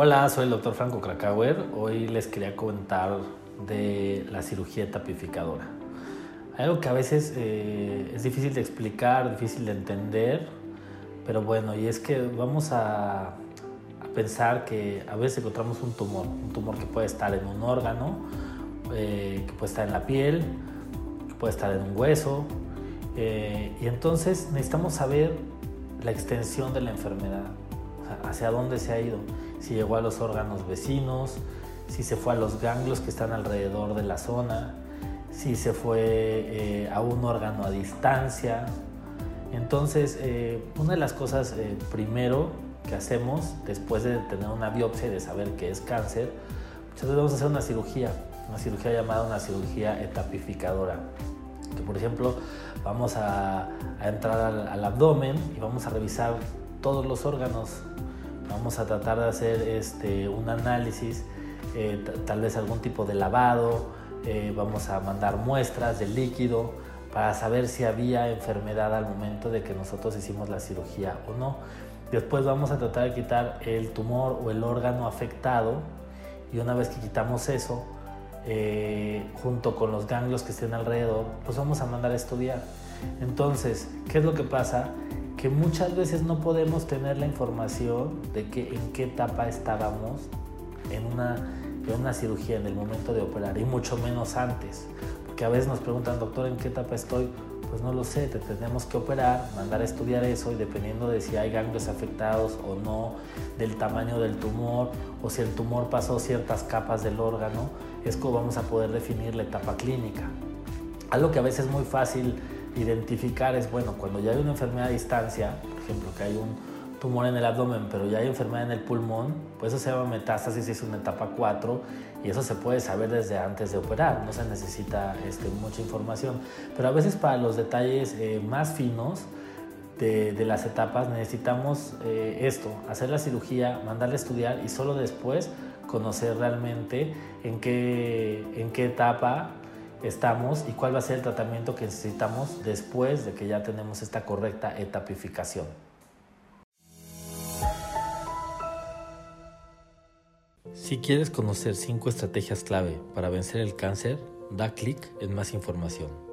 Hola, soy el doctor Franco Krakauer. Hoy les quería comentar de la cirugía tapificadora. Algo que a veces eh, es difícil de explicar, difícil de entender, pero bueno, y es que vamos a, pensar que a veces encontramos un tumor, un tumor que puede estar en un órgano, eh, que puede estar en la piel, que puede estar en un hueso, eh, y entonces necesitamos saber la extensión de la enfermedad, hacia dónde se ha ido si llegó a los órganos vecinos, si se fue a los ganglios que están alrededor de la zona, si se fue eh, a un órgano a distancia. Entonces, eh, una de las cosas primero que hacemos después de tener una biopsia y de saber que es cáncer, muchas veces vamos a hacer una cirugía, una cirugía llamada una cirugía etapificadora. Que por ejemplo, vamos a, entrar al abdomen y vamos a revisar todos los órganos Vamos a tratar de hacer este, un análisis, eh, tal vez algún tipo de lavado, eh, vamos a mandar muestras de líquido para saber si había enfermedad al momento de que nosotros hicimos la cirugía o no. Después vamos a tratar de quitar el tumor o el órgano afectado y una vez que quitamos eso, eh, junto con los ganglios que estén alrededor, los vamos a mandar a estudiar. Entonces, ¿qué es lo que pasa? que muchas veces no podemos tener la información de que en qué etapa estábamos en una, en una cirugía, en el momento de operar, y mucho menos antes. Porque a veces nos preguntan, doctor, ¿en qué etapa estoy? Pues no lo sé, te tenemos que operar, mandar a estudiar eso y dependiendo de si hay ganglios afectados o no, del tamaño del tumor o si el tumor pasó ciertas capas del órgano, es como vamos a poder definir la etapa clínica. Algo que a veces es muy fácil identificar es, bueno, cuando ya hay una enfermedad a distancia, por ejemplo, que hay un tumor en el abdomen, pero ya hay enfermedad en el pulmón, pues eso se llama metástasis, es una etapa 4 y eso se puede saber desde antes de operar, no se necesita este, mucha información. Pero a veces para los detalles eh, más finos de, de, las etapas necesitamos eh, esto, hacer la cirugía, mandarle a estudiar y solo después conocer realmente en qué, en qué etapa estamos y cuál va a ser el tratamiento que necesitamos después de que ya tenemos esta correcta etapificación. Si quieres conocer 5 estrategias clave para vencer el cáncer, da clic en más información.